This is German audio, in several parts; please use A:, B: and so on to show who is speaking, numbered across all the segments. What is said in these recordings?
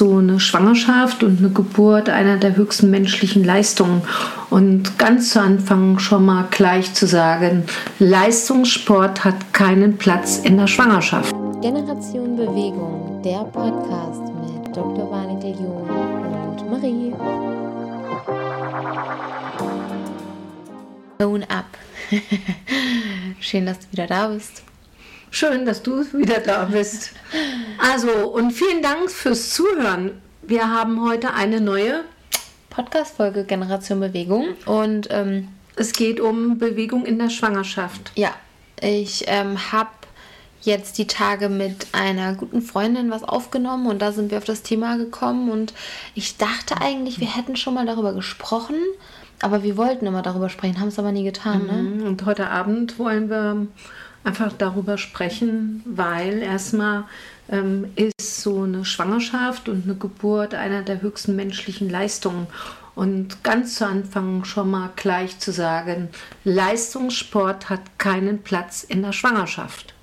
A: so eine Schwangerschaft und eine Geburt einer der höchsten menschlichen Leistungen. Und ganz zu Anfang schon mal gleich zu sagen, Leistungssport hat keinen Platz in der Schwangerschaft.
B: Generation Bewegung, der Podcast mit Dr. Warnecke John und Marie. Own up. Schön, dass du wieder da bist.
A: Schön, dass du wieder da bist. Also, und vielen Dank fürs Zuhören. Wir haben heute eine neue
B: Podcast-Folge Generation Bewegung und ähm,
A: es geht um Bewegung in der Schwangerschaft.
B: Ja, ich ähm, habe jetzt die Tage mit einer guten Freundin was aufgenommen und da sind wir auf das Thema gekommen und ich dachte eigentlich, wir hätten schon mal darüber gesprochen, aber wir wollten immer darüber sprechen, haben es aber nie getan. Ne?
A: Mhm. Und heute Abend wollen wir einfach darüber sprechen, weil erstmal ähm, ist so eine Schwangerschaft und eine Geburt einer der höchsten menschlichen Leistungen. Und ganz zu Anfang schon mal gleich zu sagen, Leistungssport hat keinen Platz in der Schwangerschaft.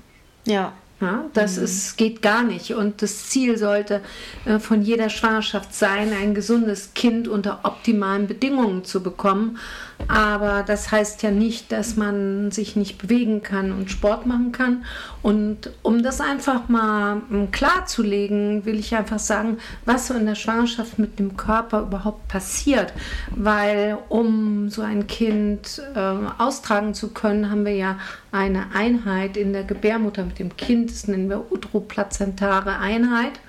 B: Ja.
A: Ja, das mhm. ist, geht gar nicht. Und das Ziel sollte äh, von jeder Schwangerschaft sein, ein gesundes Kind unter optimalen Bedingungen zu bekommen. Aber das heißt ja nicht, dass man sich nicht bewegen kann und Sport machen kann. Und um das einfach mal hm, klarzulegen, will ich einfach sagen, was so in der Schwangerschaft mit dem Körper überhaupt passiert. Weil um so ein Kind äh, austragen zu können, haben wir ja eine Einheit in der Gebärmutter mit dem Kind, das nennen wir utroplazentare Einheit.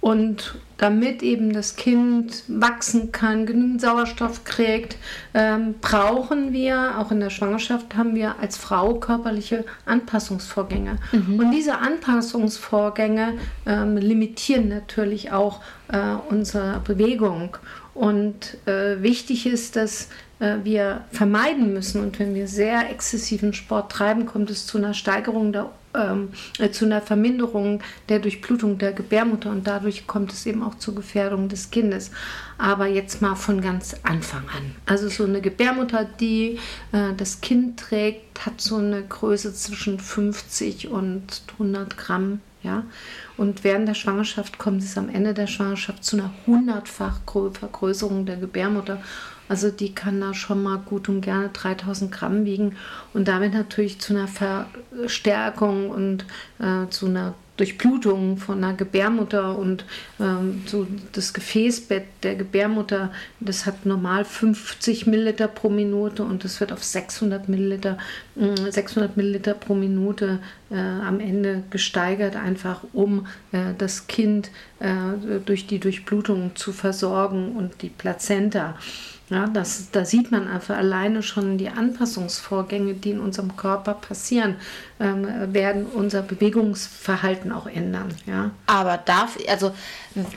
A: Und damit eben das Kind wachsen kann, genügend Sauerstoff kriegt, ähm, brauchen wir, auch in der Schwangerschaft haben wir als Frau körperliche Anpassungsvorgänge. Mhm. Und diese Anpassungsvorgänge ähm, limitieren natürlich auch äh, unsere Bewegung. Und äh, wichtig ist, dass wir vermeiden müssen. Und wenn wir sehr exzessiven Sport treiben, kommt es zu einer Steigerung der ähm, äh, zu einer Verminderung der Durchblutung der Gebärmutter und dadurch kommt es eben auch zur Gefährdung des Kindes. Aber jetzt mal von ganz Anfang an. Also so eine Gebärmutter, die äh, das Kind trägt, hat so eine Größe zwischen 50 und 100 Gramm. Ja? Und während der Schwangerschaft kommt es am Ende der Schwangerschaft zu einer hundertfach Vergrößerung der Gebärmutter. Also die kann da schon mal gut und gerne 3000 Gramm wiegen und damit natürlich zu einer Verstärkung und äh, zu einer Durchblutung von einer Gebärmutter und ähm, so das Gefäßbett der Gebärmutter, das hat normal 50 Milliliter pro Minute und das wird auf 600 Milliliter, äh, 600 Milliliter pro Minute äh, am Ende gesteigert, einfach um äh, das Kind äh, durch die Durchblutung zu versorgen und die Plazenta. Ja, das, da sieht man einfach alleine schon die Anpassungsvorgänge, die in unserem Körper passieren, ähm, werden unser Bewegungsverhalten auch ändern. Ja.
B: Aber darf, also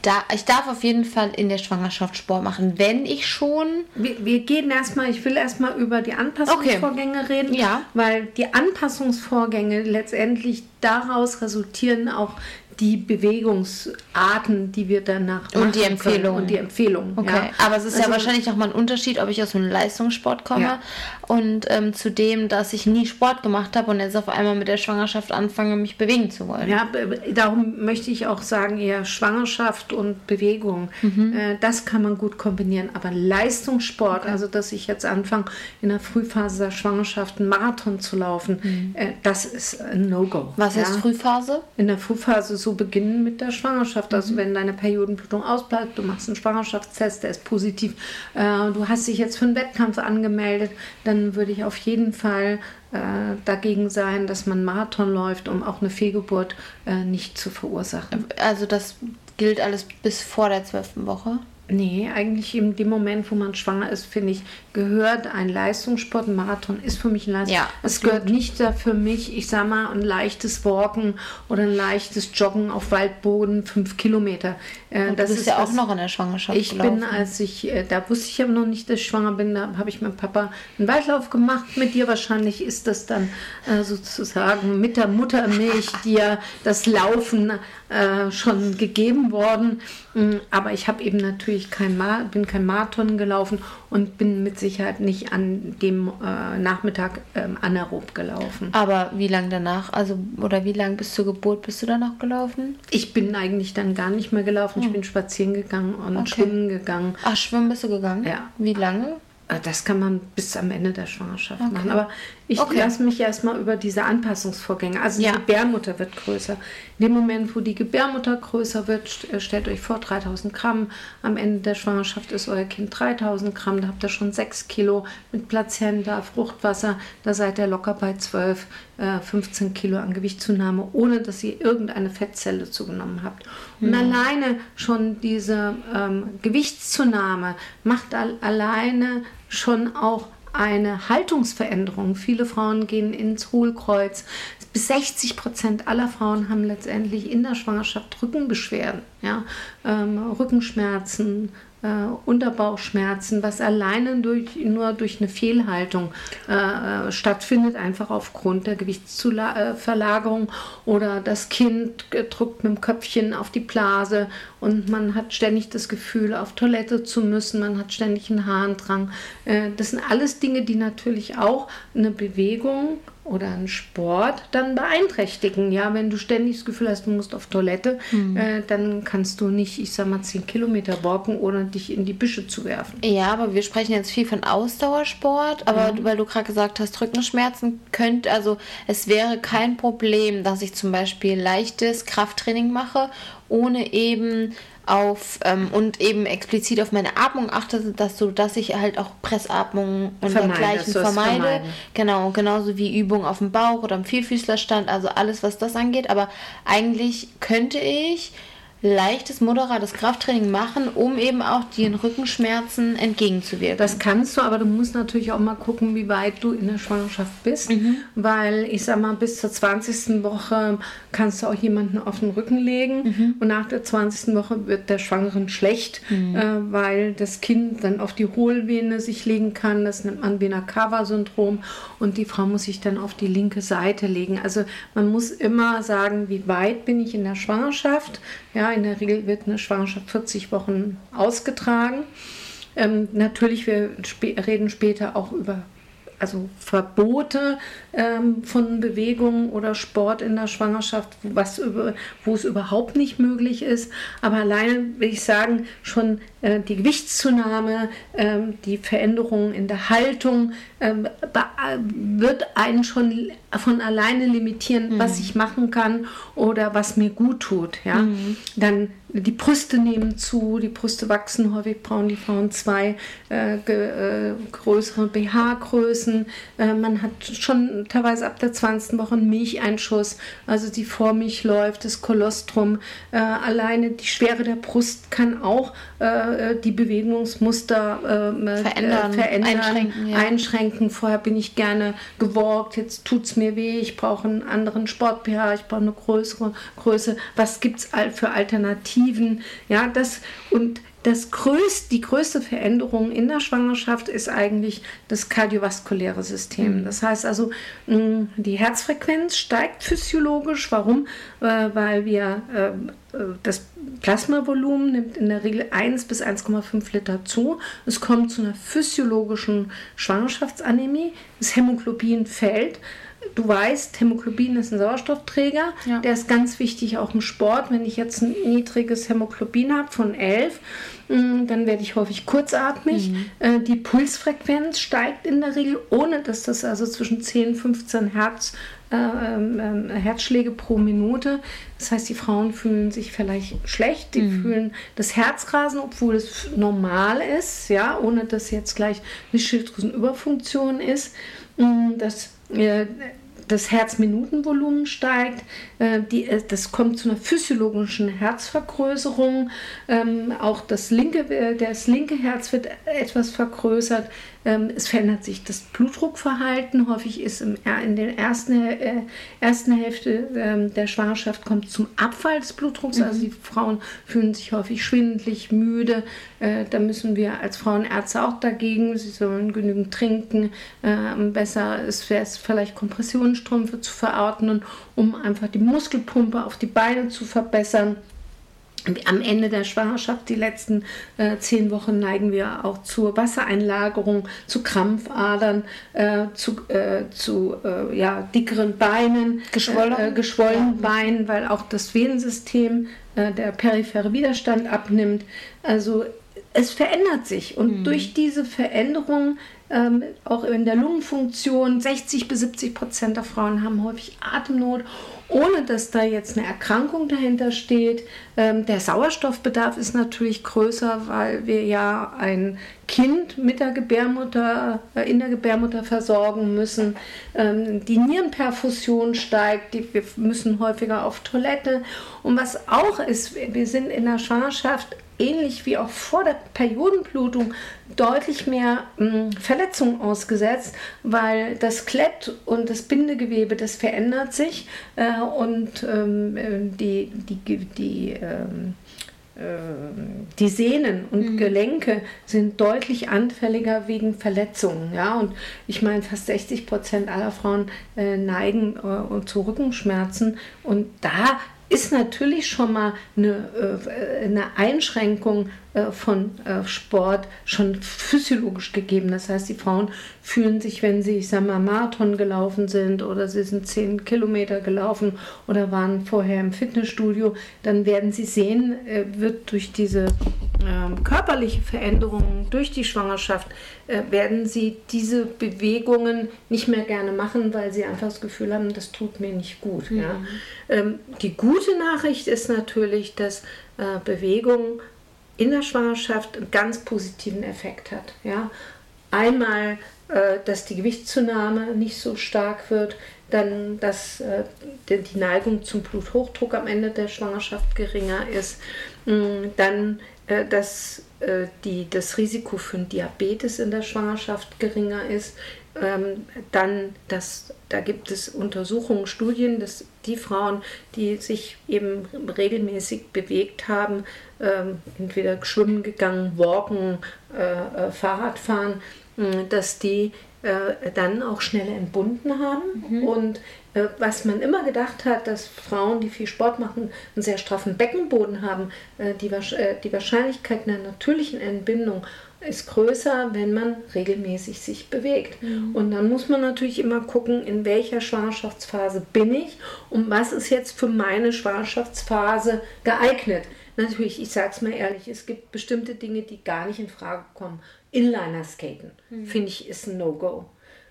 B: da, ich darf auf jeden Fall in der Schwangerschaft Sport machen, wenn ich schon.
A: Wir, wir gehen erstmal, ich will erstmal über die Anpassungsvorgänge okay. reden,
B: ja.
A: weil die Anpassungsvorgänge letztendlich daraus resultieren auch die Bewegungsarten, die wir danach
B: und die Empfehlungen
A: und die Empfehlungen.
B: Okay, ja. aber es ist also, ja wahrscheinlich auch mal ein Unterschied, ob ich aus einem Leistungssport komme ja. und ähm, zu dem, dass ich nie Sport gemacht habe und jetzt auf einmal mit der Schwangerschaft anfange, mich bewegen zu wollen.
A: Ja, darum möchte ich auch sagen, eher Schwangerschaft und Bewegung. Mhm. Äh, das kann man gut kombinieren, aber Leistungssport, okay. also dass ich jetzt anfange, in der Frühphase der Schwangerschaft einen Marathon zu laufen, mhm. äh, das ist ein No-Go.
B: Was heißt Frühphase?
A: In der Frühphase so beginnen mit der Schwangerschaft. Also mhm. wenn deine Periodenblutung ausbleibt, du machst einen Schwangerschaftstest, der ist positiv, äh, du hast dich jetzt für einen Wettkampf angemeldet, dann würde ich auf jeden Fall äh, dagegen sein, dass man Marathon läuft, um auch eine Fehlgeburt äh, nicht zu verursachen.
B: Also das gilt alles bis vor der zwölften Woche?
A: Nee, eigentlich in dem Moment, wo man schwanger ist, finde ich, gehört ein Leistungssport. Ein Marathon ist für mich ein Leistungssport. Ja, es gehört nicht da für mich, ich sag mal, ein leichtes Walken oder ein leichtes Joggen auf Waldboden, fünf Kilometer.
B: Äh, Und das ist ja auch noch in der Schwangerschaft.
A: Ich gelaufen. bin, als ich, äh, da wusste ich aber noch nicht, dass ich schwanger bin, da habe ich mit Papa einen Waldlauf gemacht. Mit dir wahrscheinlich ist das dann äh, sozusagen mit der Muttermilch dir das Laufen äh, schon gegeben worden. Mm, aber ich habe eben natürlich natürlich kein, Ma bin kein Marathon gelaufen und bin mit Sicherheit nicht an dem äh, Nachmittag ähm, anaerob gelaufen.
B: Aber wie lange danach, also oder wie lange bis zur Geburt bist du dann noch gelaufen?
A: Ich bin eigentlich dann gar nicht mehr gelaufen. Hm. Ich bin spazieren gegangen und okay. schwimmen gegangen.
B: Ach, schwimmen bist du gegangen?
A: Ja.
B: Wie lange?
A: Äh, das kann man bis am Ende der Schwangerschaft okay. machen. Aber ich okay. lasse mich erstmal über diese Anpassungsvorgänge. Also ja. die Gebärmutter wird größer. In dem Moment, wo die Gebärmutter größer wird, äh, stellt euch vor, 3000 Gramm. Am Ende der Schwangerschaft ist euer Kind 3000 Gramm. Da habt ihr schon 6 Kilo mit Plazenta, Fruchtwasser. Da seid ihr locker bei 12, 15 äh, Kilo an Gewichtszunahme, ohne dass ihr irgendeine Fettzelle zugenommen habt. Und mhm. alleine schon diese ähm, Gewichtszunahme macht al alleine schon auch eine Haltungsveränderung. Viele Frauen gehen ins Hohlkreuz. Bis 60 Prozent aller Frauen haben letztendlich in der Schwangerschaft Rückenbeschwerden, ja? Ähm, Rückenschmerzen, äh, Unterbauchschmerzen, was alleine durch, nur durch eine Fehlhaltung äh, stattfindet, einfach aufgrund der Gewichtsverlagerung oder das Kind drückt mit dem Köpfchen auf die Blase und man hat ständig das Gefühl, auf Toilette zu müssen, man hat ständig einen Harndrang. Äh, das sind alles Dinge, die natürlich auch eine Bewegung oder einen Sport dann beeinträchtigen. Ja, wenn du ständig das Gefühl hast, du musst auf Toilette, mhm. äh, dann kannst du nicht, ich sag mal, 10 Kilometer walken, ohne dich in die Büsche zu werfen.
B: Ja, aber wir sprechen jetzt viel von Ausdauersport, aber mhm. weil du gerade gesagt hast, Rückenschmerzen könnte, also es wäre kein Problem, dass ich zum Beispiel leichtes Krafttraining mache, ohne eben auf ähm, und eben explizit auf meine Atmung achte, dass so, dass ich halt auch Pressatmung und dergleichen vermeide. Genau, genauso wie Übungen auf dem Bauch oder im Vierfüßlerstand, also alles, was das angeht. Aber eigentlich könnte ich leichtes, moderates Krafttraining machen, um eben auch den Rückenschmerzen entgegenzuwirken.
A: Das kannst du, aber du musst natürlich auch mal gucken, wie weit du in der Schwangerschaft bist, mhm. weil ich sag mal, bis zur 20. Woche kannst du auch jemanden auf den Rücken legen mhm. und nach der 20. Woche wird der Schwangeren schlecht, mhm. äh, weil das Kind dann auf die Hohlvene sich legen kann, das nennt man Vena-Cava-Syndrom und die Frau muss sich dann auf die linke Seite legen. Also man muss immer sagen, wie weit bin ich in der Schwangerschaft, ja, in der Regel wird eine Schwangerschaft 40 Wochen ausgetragen. Ähm, natürlich, wir sp reden später auch über also Verbote ähm, von Bewegung oder Sport in der Schwangerschaft, was über, wo es überhaupt nicht möglich ist. Aber alleine will ich sagen, schon äh, die Gewichtszunahme, äh, die Veränderung in der Haltung äh, wird einen schon von alleine limitieren, mhm. was ich machen kann oder was mir gut tut. Ja? Mhm. Dann die Brüste nehmen zu, die Brüste wachsen, häufig brauchen die Frauen zwei äh, äh, größere BH-Größen. Äh, man hat schon teilweise ab der 20. Woche einen Milcheinschuss, also die Vormilch läuft, das Kolostrum. Äh, alleine die Schwere der Brust kann auch äh, die Bewegungsmuster äh, verändern, verändern einschränken, ja. einschränken. Vorher bin ich gerne gewalkt, jetzt tut es mir weh, ich brauche einen anderen Sport-BH, ich brauche eine größere Größe. Was gibt es für Alternativen? Alternativen. Ja, das und das größte, die größte Veränderung in der Schwangerschaft ist eigentlich das kardiovaskuläre System. Mhm. Das heißt also, die Herzfrequenz steigt physiologisch. Warum? Äh, weil wir ähm, äh, das Plasmavolumen nimmt in der Regel 1 bis 1,5 Liter zu. Es kommt zu einer physiologischen Schwangerschaftsanämie. Das Hämoglobin fällt du weißt, Hämoglobin ist ein Sauerstoffträger. Ja. Der ist ganz wichtig auch im Sport. Wenn ich jetzt ein niedriges Hämoglobin habe von 11, mm, dann werde ich häufig kurzatmig. Mhm. Äh, die Pulsfrequenz steigt in der Regel, ohne dass das also zwischen 10 und 15 Hertz äh, ähm, Herzschläge pro Minute. Das heißt, die Frauen fühlen sich vielleicht schlecht, die mhm. fühlen das Herzrasen, obwohl es normal ist, ja, ohne dass jetzt gleich eine Schilddrüsenüberfunktion ist. Mm, das das Herzminutenvolumen steigt, äh, äh, das kommt zu einer physiologischen Herzvergrößerung, ähm, auch das linke, das linke Herz wird etwas vergrößert, es verändert sich das Blutdruckverhalten. Häufig ist im, in der ersten, äh, ersten Hälfte ähm, der Schwangerschaft kommt zum Abfall des Blutdrucks. Also mhm. Also die Frauen fühlen sich häufig schwindelig, müde. Äh, da müssen wir als Frauenärzte auch dagegen. Sie sollen genügend trinken. Äh, besser ist es vielleicht Kompressionsstrümpfe zu verordnen, um einfach die Muskelpumpe auf die Beine zu verbessern. Am Ende der Schwangerschaft, die letzten äh, zehn Wochen, neigen wir auch zur Wassereinlagerung, zu Krampfadern, äh, zu, äh, zu äh, ja, dickeren Beinen,
B: Geschwollen.
A: äh, geschwollenen ja. Beinen, weil auch das Venensystem, äh, der periphere Widerstand abnimmt. Also es verändert sich und mhm. durch diese Veränderung ähm, auch in der Lungenfunktion, 60 bis 70 Prozent der Frauen haben häufig Atemnot ohne dass da jetzt eine Erkrankung dahinter steht. Ähm, der Sauerstoffbedarf ist natürlich größer, weil wir ja ein Kind mit der Gebärmutter, äh, in der Gebärmutter versorgen müssen. Ähm, die Nierenperfusion steigt, die, wir müssen häufiger auf Toilette. Und was auch ist, wir sind in der Schwangerschaft ähnlich wie auch vor der Periodenblutung deutlich mehr mh, hm, Verletzungen ausgesetzt, weil das Skelett und das Bindegewebe, das verändert sich äh, und ähm, äh, die, die, die, ähm, äh, die Sehnen und mhm. Gelenke sind deutlich anfälliger wegen Verletzungen. Ja? Und ich meine, fast 60 Prozent aller Frauen äh, neigen äh, zu Rückenschmerzen. Und da ist natürlich schon mal eine, äh, eine Einschränkung äh, von äh, Sport schon physiologisch gegeben. Das heißt, die Frauen fühlen sich, wenn sie, ich sag mal, Marathon gelaufen sind oder sie sind zehn Kilometer gelaufen oder waren vorher im Fitnessstudio, dann werden sie sehen, wird durch diese ähm, körperliche Veränderung, durch die Schwangerschaft, werden sie diese Bewegungen nicht mehr gerne machen, weil sie einfach das Gefühl haben, das tut mir nicht gut. Mhm. Ja. Ähm, die gute Nachricht ist natürlich, dass Bewegung in der Schwangerschaft einen ganz positiven Effekt hat. Ja? Einmal, äh, dass die Gewichtszunahme nicht so stark wird, dann, dass äh, die Neigung zum Bluthochdruck am Ende der Schwangerschaft geringer ist, mm, dann, äh, dass äh, die, das Risiko für Diabetes in der Schwangerschaft geringer ist, ähm, dann, dass, da gibt es Untersuchungen, Studien, dass die Frauen, die sich eben regelmäßig bewegt haben, ähm, entweder schwimmen gegangen, walken, äh, äh, Fahrrad fahren, äh, dass die äh, dann auch schneller entbunden haben. Mhm. Und äh, was man immer gedacht hat, dass Frauen, die viel Sport machen, einen sehr straffen Beckenboden haben, äh, die, die Wahrscheinlichkeit einer natürlichen Entbindung ist größer, wenn man regelmäßig sich bewegt. Mhm. Und dann muss man natürlich immer gucken, in welcher Schwangerschaftsphase bin ich und was ist jetzt für meine Schwangerschaftsphase geeignet. Natürlich, ich sage es mal ehrlich, es gibt bestimmte Dinge, die gar nicht in Frage kommen. Inliner-Skaten, mhm. finde ich, ist ein No-Go.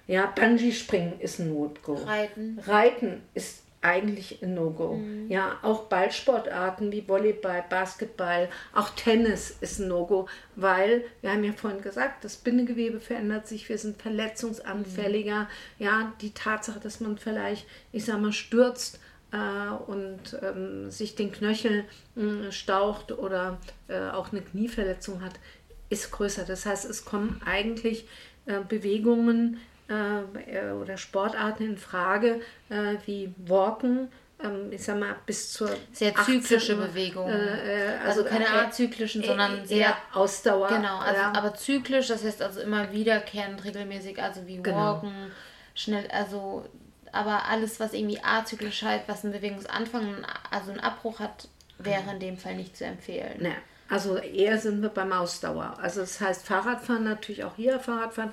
A: Ja, Bungee-Springen ist ein No-Go.
B: Reiten.
A: Reiten ist eigentlich ein No-Go. Mhm. Ja, auch Ballsportarten wie Volleyball, Basketball, auch Tennis ist ein No-Go, weil wir haben ja vorhin gesagt, das Bindegewebe verändert sich, wir sind verletzungsanfälliger. Mhm. Ja, die Tatsache, dass man vielleicht, ich sag mal, stürzt, äh, und ähm, sich den Knöchel äh, staucht oder äh, auch eine Knieverletzung hat, ist größer. Das heißt, es kommen eigentlich äh, Bewegungen äh, oder Sportarten in Frage, äh, wie Walken, ähm, ich sag mal, bis zur.
B: Sehr zyklische 18, Bewegung. also, also, keine azyklischen, sondern sehr.
A: Ausdauer.
B: Genau, also, ja. aber zyklisch, das heißt also immer wiederkehrend, regelmäßig, also wie genau. Walken, schnell, also aber alles, was irgendwie azyklisch halt, was einen Bewegungsanfang, also einen Abbruch hat, wäre in dem Fall nicht zu empfehlen.
A: Ne, also eher sind wir beim Ausdauer. Also das heißt Fahrradfahren natürlich auch hier Fahrradfahren.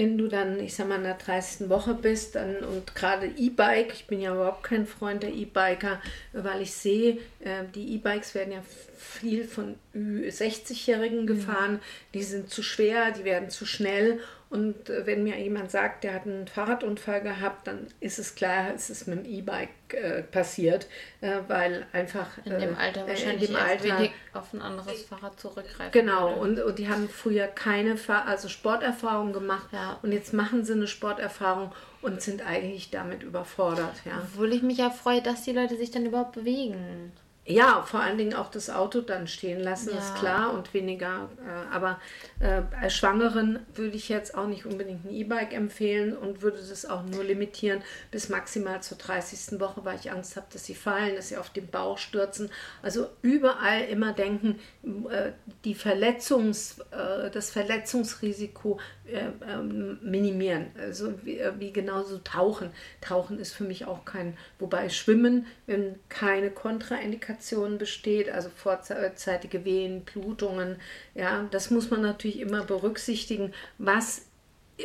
A: Wenn du dann, ich sag mal, in der 30. Woche bist dann, und gerade E-Bike, ich bin ja überhaupt kein Freund der E-Biker, weil ich sehe, äh, die E-Bikes werden ja viel von 60-Jährigen gefahren, die sind zu schwer, die werden zu schnell und äh, wenn mir jemand sagt, der hat einen Fahrradunfall gehabt, dann ist es klar, es ist mit dem E-Bike äh, passiert, äh, weil einfach
B: in dem äh, Alter wahrscheinlich
A: in dem Alter,
B: auf ein anderes Fahrrad zurückgreifen.
A: Genau, und, und die haben früher keine Fahr also Sporterfahrung gemacht ja. und jetzt machen sie eine Sporterfahrung und sind eigentlich damit überfordert. Ja.
B: Obwohl ich mich ja freue, dass die Leute sich dann überhaupt bewegen.
A: Ja, vor allen Dingen auch das Auto dann stehen lassen, ja. ist klar und weniger. Äh, aber äh, als Schwangeren würde ich jetzt auch nicht unbedingt ein E-Bike empfehlen und würde das auch nur limitieren bis maximal zur 30. Woche, weil ich Angst habe, dass sie fallen, dass sie auf den Bauch stürzen. Also überall immer denken, äh, die Verletzungs, äh, das Verletzungsrisiko äh, ähm, minimieren. Also wie, äh, wie genauso Tauchen. Tauchen ist für mich auch kein, wobei Schwimmen, wenn keine Kontraindikation Komplikation besteht, also vorzeitige Wehen, Blutungen. Ja, das muss man natürlich immer berücksichtigen. Was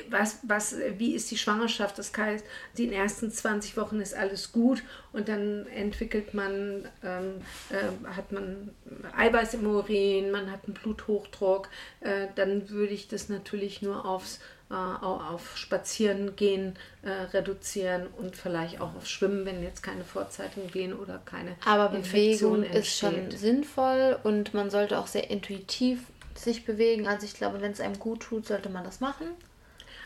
A: was, was, wie ist die Schwangerschaft? Das heißt, in den ersten 20 Wochen ist alles gut und dann entwickelt man, ähm, äh, hat man Eiweiß im Urin, man hat einen Bluthochdruck. Äh, dann würde ich das natürlich nur aufs, äh, auf Spazierengehen äh, reduzieren und vielleicht auch auf Schwimmen, wenn jetzt keine Vorzeiten gehen oder keine
B: Aber Bewegung ist schon sinnvoll und man sollte auch sehr intuitiv sich bewegen. Also ich glaube, wenn es einem gut tut, sollte man das machen.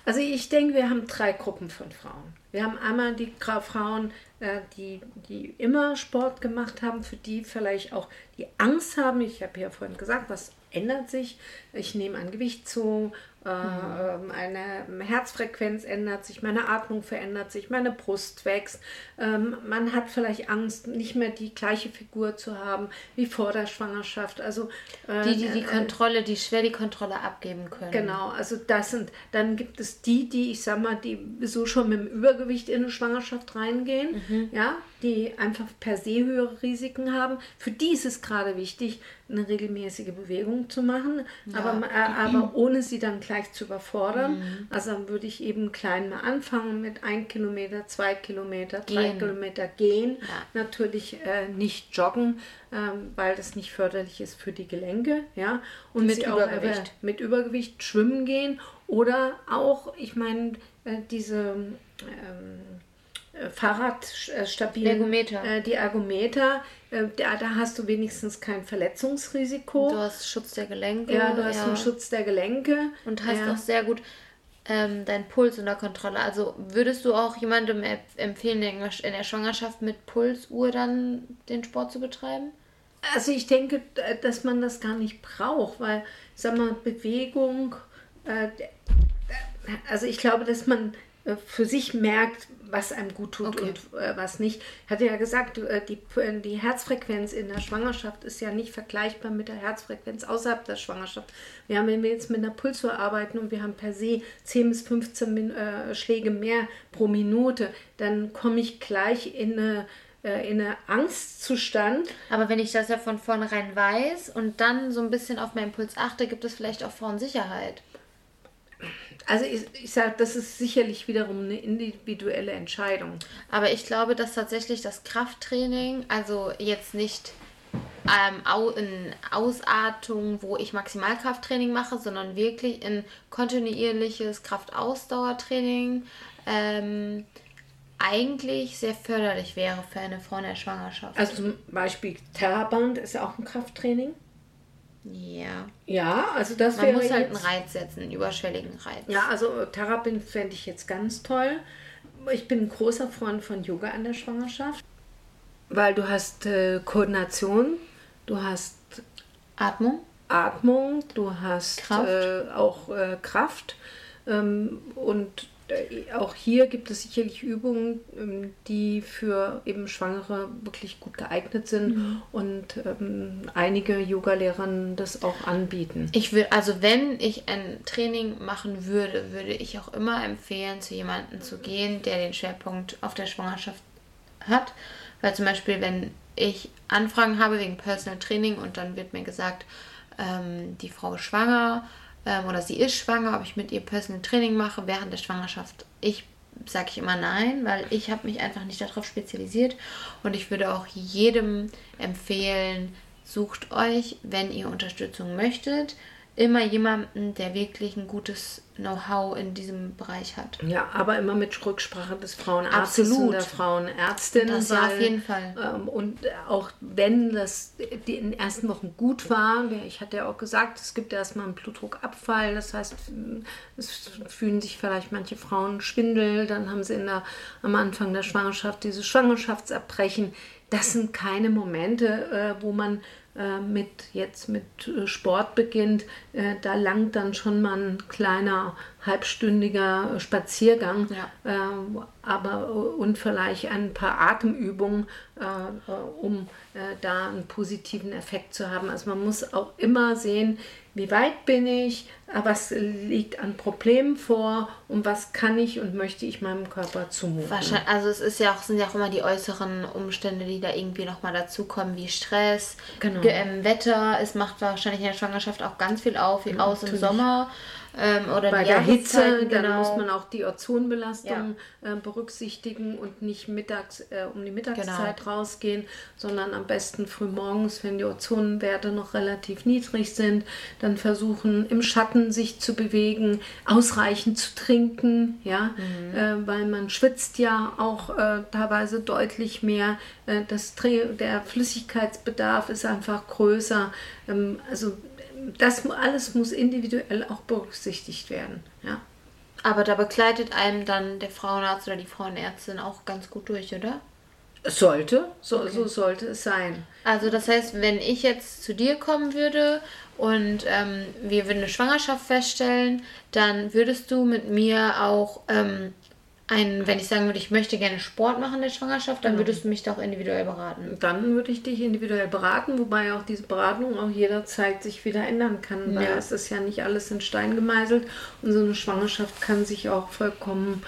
A: Also ich denke, wir haben drei Gruppen von Frauen. Wir haben einmal die Frauen, äh, die, die immer Sport gemacht haben, für die vielleicht auch die Angst haben. Ich habe ja vorhin gesagt, was ändert sich. Ich nehme an Gewicht zu, meine Herzfrequenz ändert sich, meine Atmung verändert sich, meine Brust wächst. Ähm, man hat vielleicht Angst, nicht mehr die gleiche Figur zu haben wie vor der Schwangerschaft. Also
B: äh, die, die die äh, Kontrolle, die schwer die Kontrolle abgeben können.
A: Genau, also das sind. Dann gibt es die, die ich sag mal, die so schon mit dem Übergewicht in eine Schwangerschaft reingehen, mhm. ja, die einfach per se höhere Risiken haben. Für die ist es gerade wichtig, eine regelmäßige Bewegung zu machen, ja. aber, äh, aber ohne sie dann gleich zu überfordern. Mhm. Also dann würde ich eben klein mal anfangen mit ein Kilometer, zwei Kilometer, gehen. drei Kilometer gehen. Ja. Natürlich äh, nicht joggen, ähm, weil das nicht förderlich ist für die Gelenke. Ja? Und mit Übergewicht. Auch, mit Übergewicht schwimmen gehen oder auch, ich meine, äh, diese ähm, äh, Fahrradstabilen, Ergometer. Äh, die Ergometer, äh, da, da, hast du wenigstens kein Verletzungsrisiko.
B: Du hast Schutz der Gelenke.
A: Ja, du hast ja. einen Schutz der Gelenke.
B: Und hast ja. auch sehr gut ähm, deinen Puls unter Kontrolle. Also würdest du auch jemandem empfehlen, in der Schwangerschaft mit Pulsuhr dann den Sport zu betreiben?
A: Also ich denke, dass man das gar nicht braucht, weil, sag mal, Bewegung, äh, also ich glaube, dass man äh, für sich merkt, was einem gut tut okay. und äh, was nicht. Ich hatte ja gesagt, äh, die, äh, die Herzfrequenz in der Schwangerschaft ist ja nicht vergleichbar mit der Herzfrequenz außerhalb der Schwangerschaft. Wir haben, wenn wir jetzt mit einer Pulsuhr arbeiten und wir haben per se 10 bis 15 äh, Schläge mehr pro Minute, dann komme ich gleich in eine äh, in eine Angstzustand.
B: Aber wenn ich das ja von vornherein weiß und dann so ein bisschen auf meinen Puls achte, gibt es vielleicht auch Frauensicherheit.
A: Also ich, ich sage, das ist sicherlich wiederum eine individuelle Entscheidung.
B: Aber ich glaube, dass tatsächlich das Krafttraining, also jetzt nicht ähm, in Ausartung, wo ich Maximalkrafttraining mache, sondern wirklich in kontinuierliches Kraftausdauertraining ähm, eigentlich sehr förderlich wäre für eine Frau in der Schwangerschaft.
A: Also zum Beispiel Terraband ist ja auch ein Krafttraining.
B: Ja.
A: Ja, also das
B: Man muss halt einen Reiz setzen, einen überschwelligen Reiz.
A: Ja, also Therapin fände ich jetzt ganz toll. Ich bin ein großer Freund von Yoga an der Schwangerschaft, weil du hast äh, Koordination, du hast
B: Atmung,
A: Atmung, du hast Kraft. Äh, auch äh, Kraft ähm, und äh, auch hier gibt es sicherlich Übungen, ähm, die für eben Schwangere wirklich gut geeignet sind mhm. und ähm, einige Yoga-Lehrer das auch anbieten.
B: Ich will, also wenn ich ein Training machen würde, würde ich auch immer empfehlen, zu jemandem zu gehen, der den Schwerpunkt auf der Schwangerschaft hat. Weil zum Beispiel, wenn ich Anfragen habe wegen Personal Training und dann wird mir gesagt, ähm, die Frau ist schwanger ähm, oder sie ist schwanger, ob ich mit ihr Personal Training mache während der Schwangerschaft. Ich sage ich immer nein, weil ich habe mich einfach nicht darauf spezialisiert und ich würde auch jedem empfehlen, sucht euch, wenn ihr Unterstützung möchtet, immer jemanden, der wirklich ein gutes Know-how in diesem Bereich hat.
A: Ja, aber immer mit Rücksprache des Frauenarztes Absolut. und der Frauenärztin.
B: Das ja auf jeden Fall.
A: Ähm, und auch wenn das die in den ersten Wochen gut war, ich hatte ja auch gesagt, es gibt erstmal einen Blutdruckabfall, das heißt, es fühlen sich vielleicht manche Frauen Schwindel, dann haben sie in der, am Anfang der Schwangerschaft dieses Schwangerschaftsabbrechen. Das sind keine Momente, äh, wo man äh, mit jetzt mit äh, Sport beginnt, äh, da langt dann schon mal ein kleiner halbstündiger Spaziergang. Ja. aber und vielleicht ein paar Atemübungen, äh, um äh, da einen positiven Effekt zu haben. Also man muss auch immer sehen, wie weit bin ich, äh, was liegt an Problemen vor und was kann ich und möchte ich meinem Körper zumuten.
B: Wahrscheinlich, also es ist ja auch, sind ja auch immer die äußeren Umstände, die da irgendwie nochmal dazukommen, wie Stress, genau. ähm, Wetter. Es macht wahrscheinlich in der Schwangerschaft auch ganz viel auf, wie ja, aus im Sommer. Ähm, oder
A: Bei der Hitze, genau. dann muss man auch die Ozonbelastung ja. äh, berücksichtigen und nicht mittags äh, um die Mittagszeit genau. rausgehen, sondern am besten früh morgens, wenn die Ozonwerte noch relativ niedrig sind, dann versuchen im Schatten sich zu bewegen, ausreichend zu trinken, ja, mhm. äh, weil man schwitzt ja auch äh, teilweise deutlich mehr. Äh, das der Flüssigkeitsbedarf ist einfach größer. Ähm, also das alles muss individuell auch berücksichtigt werden. Ja.
B: Aber da begleitet einem dann der Frauenarzt oder die Frauenärztin auch ganz gut durch, oder?
A: Sollte, so, okay. so sollte es sein.
B: Also das heißt, wenn ich jetzt zu dir kommen würde und ähm, wir würden eine Schwangerschaft feststellen, dann würdest du mit mir auch ähm, ein, wenn ich sagen würde, ich möchte gerne Sport machen in der Schwangerschaft, dann genau. würdest du mich doch individuell beraten.
A: Dann würde ich dich individuell beraten, wobei auch diese Beratung auch jederzeit sich wieder ändern kann, weil ja. es ist ja nicht alles in Stein gemeißelt und so eine Schwangerschaft kann sich auch vollkommen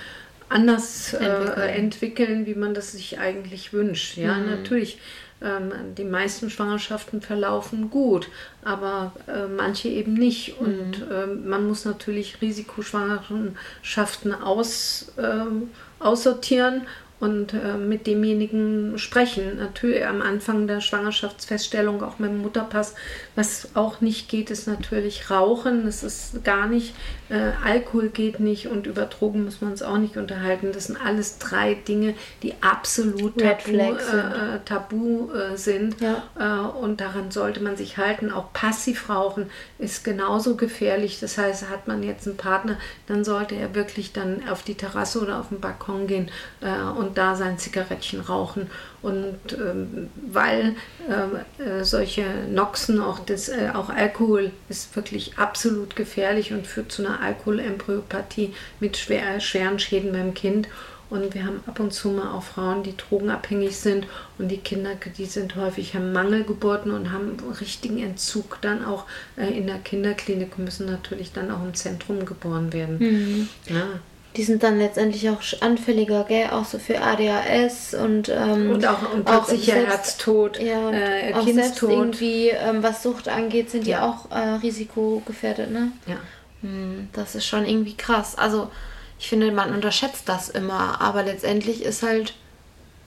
A: anders äh, entwickeln, äh, entwickeln wie man das sich eigentlich wünscht. Ja, mhm. natürlich ähm, die meisten Schwangerschaften verlaufen gut, aber äh, manche eben nicht. Mhm. Und äh, man muss natürlich Risikoschwangerschaften aus, äh, aussortieren und äh, mit demjenigen sprechen. Natürlich am Anfang der Schwangerschaftsfeststellung, auch mit dem Mutterpass. Was auch nicht geht, ist natürlich Rauchen. Das ist gar nicht. Äh, Alkohol geht nicht und über Drogen muss man uns auch nicht unterhalten. Das sind alles drei Dinge, die absolut tabu, äh, sind. Äh, tabu sind. Ja. Äh, und daran sollte man sich halten. Auch Passivrauchen ist genauso gefährlich. Das heißt, hat man jetzt einen Partner, dann sollte er wirklich dann auf die Terrasse oder auf den Balkon gehen äh, und und da sein Zigarettchen rauchen. Und ähm, weil ähm, äh, solche Noxen, auch, das, äh, auch Alkohol ist wirklich absolut gefährlich und führt zu einer Alkoholembryopathie mit schwer, schweren Schäden beim Kind. Und wir haben ab und zu mal auch Frauen, die drogenabhängig sind und die Kinder, die sind häufig haben Mangelgeburten und haben richtigen Entzug dann auch äh, in der Kinderklinik und müssen natürlich dann auch im Zentrum geboren werden. Mhm.
B: Ja die sind dann letztendlich auch anfälliger, gell? Auch so für ADHS und, ähm,
A: und auch, und auch Herztod,
B: ja, äh, auch Kindstod. irgendwie, ähm, was Sucht angeht, sind ja. die auch äh, risikogefährdet, ne?
A: Ja.
B: Hm, das ist schon irgendwie krass. Also ich finde, man unterschätzt das immer, aber letztendlich ist halt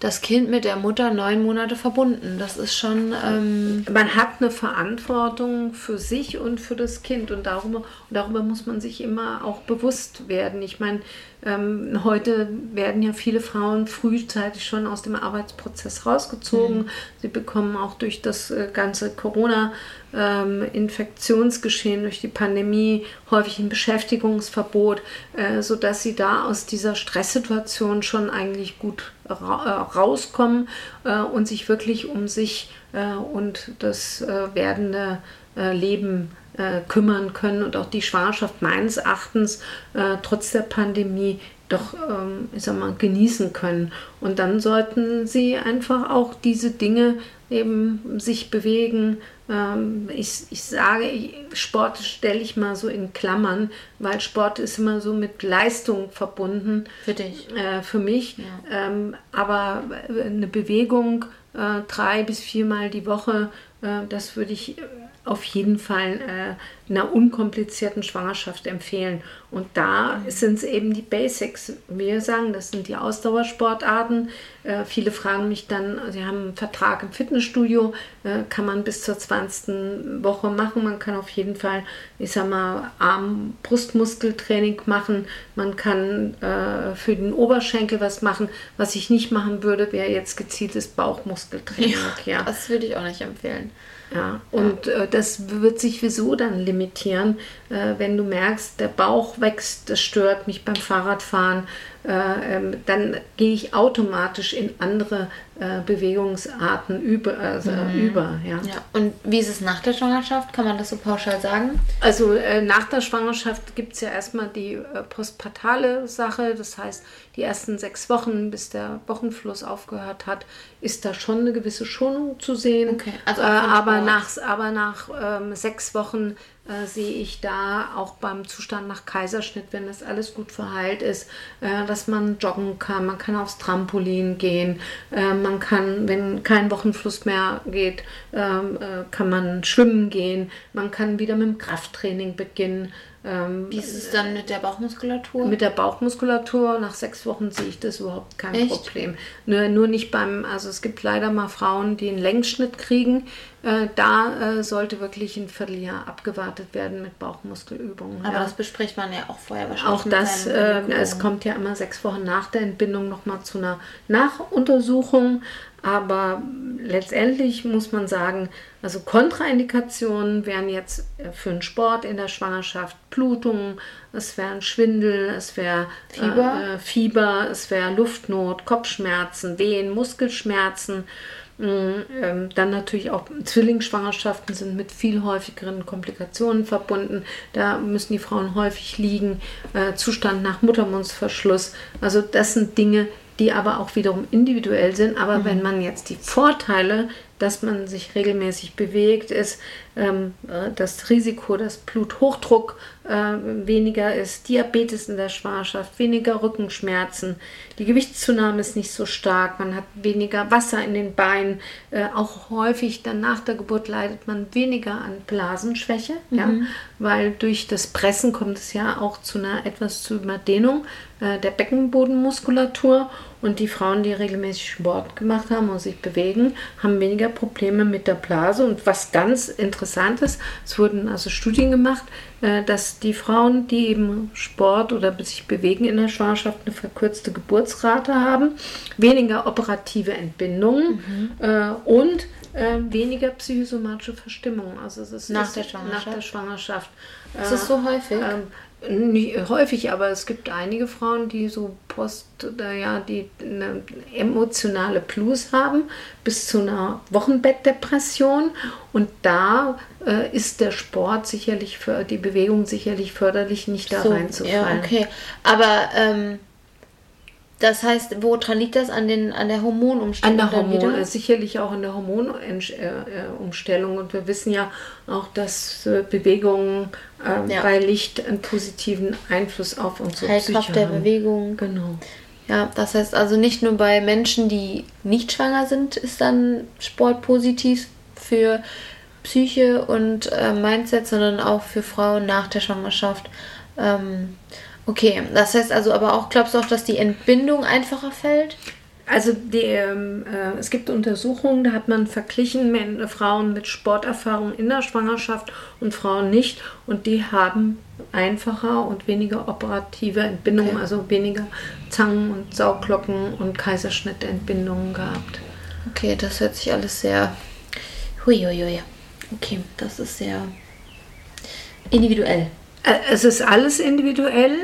B: das Kind mit der Mutter neun Monate verbunden. Das ist schon. Ähm
A: man hat eine Verantwortung für sich und für das Kind und darüber, und darüber muss man sich immer auch bewusst werden. Ich meine, ähm, heute werden ja viele Frauen frühzeitig schon aus dem Arbeitsprozess rausgezogen. Mhm. Sie bekommen auch durch das äh, ganze Corona-Infektionsgeschehen, ähm, durch die Pandemie häufig ein Beschäftigungsverbot, äh, sodass sie da aus dieser Stresssituation schon eigentlich gut ra äh, rauskommen äh, und sich wirklich um sich äh, und das äh, werdende Leben äh, kümmern können und auch die Schwangerschaft meines Erachtens äh, trotz der Pandemie doch, ähm, ich sag mal, genießen können. Und dann sollten sie einfach auch diese Dinge eben sich bewegen. Ähm, ich, ich sage, Sport stelle ich mal so in Klammern, weil Sport ist immer so mit Leistung verbunden.
B: Für dich.
A: Äh, für mich. Ja. Ähm, aber eine Bewegung äh, drei bis viermal die Woche, äh, das würde ich auf jeden Fall äh, einer unkomplizierten Schwangerschaft empfehlen. Und da mhm. sind es eben die Basics. Wir sagen, das sind die Ausdauersportarten. Äh, viele fragen mich dann, sie haben einen Vertrag im Fitnessstudio, äh, kann man bis zur 20. Woche machen. Man kann auf jeden Fall, ich sag mal, Arm-Brustmuskeltraining machen. Man kann äh, für den Oberschenkel was machen. Was ich nicht machen würde, wäre jetzt gezieltes Bauchmuskeltraining.
B: Ja, ja. Das würde ich auch nicht empfehlen.
A: Ja, und. Äh, das wird sich wieso dann limitieren, äh, wenn du merkst, der Bauch wächst, das stört mich beim Fahrradfahren, äh, ähm, dann gehe ich automatisch in andere Bewegungsarten über, also, mhm. über. Ja.
B: ja. Und wie ist es nach der Schwangerschaft? Kann man das so pauschal sagen?
A: Also äh, nach der Schwangerschaft gibt es ja erstmal die äh, postpartale Sache. Das heißt, die ersten sechs Wochen, bis der Wochenfluss aufgehört hat, ist da schon eine gewisse Schonung zu sehen. Okay. Also äh, aber, nach, aber nach ähm, sechs Wochen äh, sehe ich da auch beim Zustand nach Kaiserschnitt, wenn das alles gut verheilt ist, äh, dass man joggen kann, man kann aufs Trampolin gehen, äh, man kann, wenn kein Wochenfluss mehr geht, ähm, äh, kann man schwimmen gehen, man kann wieder mit dem Krafttraining beginnen.
B: Ähm, Wie ist es dann mit der Bauchmuskulatur?
A: Mit der Bauchmuskulatur, nach sechs Wochen sehe ich das überhaupt kein Echt? Problem. Nur, nur nicht beim, also es gibt leider mal Frauen, die einen Längsschnitt kriegen. Äh, da äh, sollte wirklich ein Vierteljahr abgewartet werden mit Bauchmuskelübungen.
B: Aber ja. das bespricht man ja auch vorher wahrscheinlich.
A: Auch das, äh, es kommt ja immer sechs Wochen nach der Entbindung nochmal zu einer Nachuntersuchung. Aber letztendlich muss man sagen, also Kontraindikationen wären jetzt äh, für den Sport in der Schwangerschaft Blutungen, es wären Schwindel, es wäre Fieber. Äh, Fieber, es wäre Luftnot, Kopfschmerzen, Wehen, Muskelschmerzen. Mm, ähm, dann natürlich auch Zwillingsschwangerschaften sind mit viel häufigeren Komplikationen verbunden. Da müssen die Frauen häufig liegen. Äh, Zustand nach Muttermundsverschluss. Also das sind Dinge, die aber auch wiederum individuell sind. Aber mhm. wenn man jetzt die Vorteile, dass man sich regelmäßig bewegt, ist ähm, äh, das Risiko, dass Bluthochdruck äh, weniger ist, Diabetes in der Schwangerschaft, weniger Rückenschmerzen, die Gewichtszunahme ist nicht so stark, man hat weniger Wasser in den Beinen, äh, auch häufig dann nach der Geburt leidet man weniger an Blasenschwäche, mhm. ja, weil durch das Pressen kommt es ja auch zu einer etwas zu Überdehnung äh, der Beckenbodenmuskulatur und die Frauen, die regelmäßig Sport gemacht haben und sich bewegen, haben weniger Probleme mit der Blase und was ganz interessant ist, es wurden also Studien gemacht, äh, dass die Frauen, die eben Sport oder sich bewegen in der Schwangerschaft, eine verkürzte Geburtsrate haben, weniger operative Entbindungen mhm. äh, und äh, weniger psychosomatische Verstimmung. Also es ist
B: nach, der Schwangerschaft.
A: Nach der Schwangerschaft.
B: Ist das so häufig?
A: Ähm, nicht häufig, aber es gibt einige Frauen, die so Post, ja, die eine emotionale Plus haben, bis zu einer Wochenbettdepression. Und da äh, ist der Sport sicherlich für die Bewegung sicherlich förderlich, nicht da so, reinzufallen.
B: Ja, okay. Aber ähm, das heißt, woran liegt das? An, den, an der Hormonumstellung?
A: An der Hormon, äh, sicherlich auch an der Hormonumstellung. Und wir wissen ja auch, dass äh, Bewegungen äh, ja. bei Licht einen positiven Einfluss auf unsere
B: Heilkraft Psyche der haben. Bewegung.
A: Genau.
B: Ja, das heißt also nicht nur bei Menschen, die nicht schwanger sind, ist dann Sport positiv für Psyche und äh, Mindset, sondern auch für Frauen nach der Schwangerschaft. Ähm, Okay, das heißt also aber auch, glaubst du auch, dass die Entbindung einfacher fällt?
A: Also die, ähm, äh, es gibt Untersuchungen, da hat man verglichen mit, Frauen mit Sporterfahrung in der Schwangerschaft und Frauen nicht und die haben einfacher und weniger operative Entbindungen, okay. also weniger Zangen und Sauglocken und Kaiserschnittentbindungen gehabt.
B: Okay, das hört sich alles sehr huiuiui. Okay, das ist sehr individuell.
A: Äh, es ist alles individuell.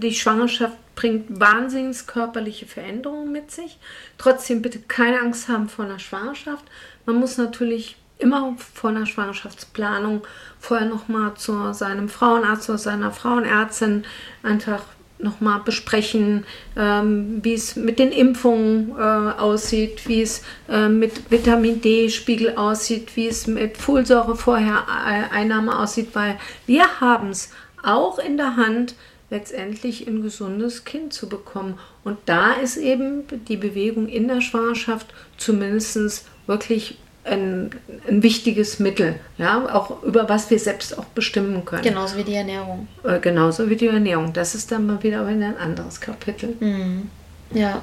A: Die Schwangerschaft bringt wahnsinns körperliche Veränderungen mit sich. Trotzdem bitte keine Angst haben vor einer Schwangerschaft. Man muss natürlich immer vor einer Schwangerschaftsplanung vorher nochmal zu seinem Frauenarzt oder seiner Frauenärztin einfach nochmal besprechen, ähm, wie es mit den Impfungen äh, aussieht, wie es äh, mit Vitamin D-Spiegel aussieht, wie es mit Folsäure vorher äh, Einnahme aussieht, weil wir haben es auch in der Hand, letztendlich ein gesundes Kind zu bekommen. Und da ist eben die Bewegung in der Schwangerschaft zumindest wirklich ein, ein, wichtiges Mittel, ja, auch über was wir selbst auch bestimmen können.
B: Genauso wie die Ernährung.
A: Äh, genauso wie die Ernährung. Das ist dann mal wieder ein anderes Kapitel.
B: Mhm. Ja.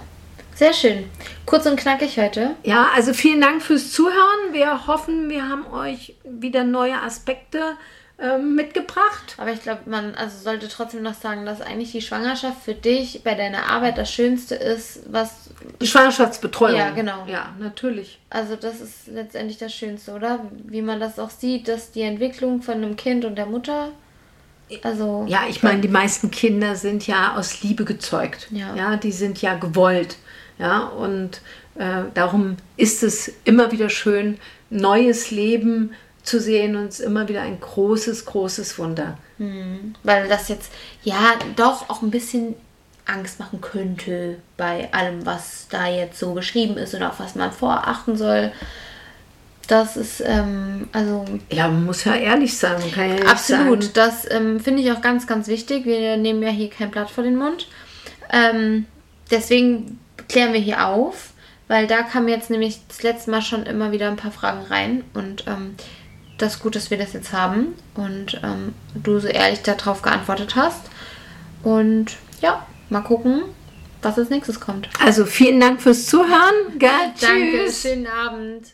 B: Sehr schön. Kurz und knackig heute.
A: Ja, also vielen Dank fürs Zuhören. Wir hoffen, wir haben euch wieder neue Aspekte ähm, mitgebracht.
B: Aber ich glaube, man also sollte trotzdem noch sagen, dass eigentlich die Schwangerschaft für dich bei deiner Arbeit das Schönste ist, was.
A: Die Schwangerschaftsbetreuung.
B: Ja, genau.
A: Ja, natürlich.
B: Also das ist letztendlich das Schönste, oder? Wie man das auch sieht, dass die Entwicklung von einem Kind und der Mutter Also.
A: Ja, ich meine, die meisten Kinder sind ja aus Liebe gezeugt.
B: Ja.
A: ja die sind ja gewollt. Ja, und äh, darum ist es immer wieder schön, neues Leben zu sehen und es ist immer wieder ein großes, großes Wunder.
B: Mhm. Weil das jetzt ja doch auch ein bisschen Angst machen könnte bei allem, was da jetzt so beschrieben ist und auf was man vorachten soll. Das ist, ähm, also.
A: Ja, man muss ja ehrlich sein. Ja
B: absolut.
A: Sagen,
B: das ähm, finde ich auch ganz, ganz wichtig. Wir nehmen ja hier kein Blatt vor den Mund. Ähm, deswegen klären wir hier auf, weil da kamen jetzt nämlich das letzte Mal schon immer wieder ein paar Fragen rein und ähm, das ist gut, dass wir das jetzt haben und ähm, du so ehrlich darauf geantwortet hast. Und ja, mal gucken, was als nächstes kommt.
A: Also vielen Dank fürs Zuhören. Gell?
B: Danke,
A: Tschüss.
B: schönen Abend.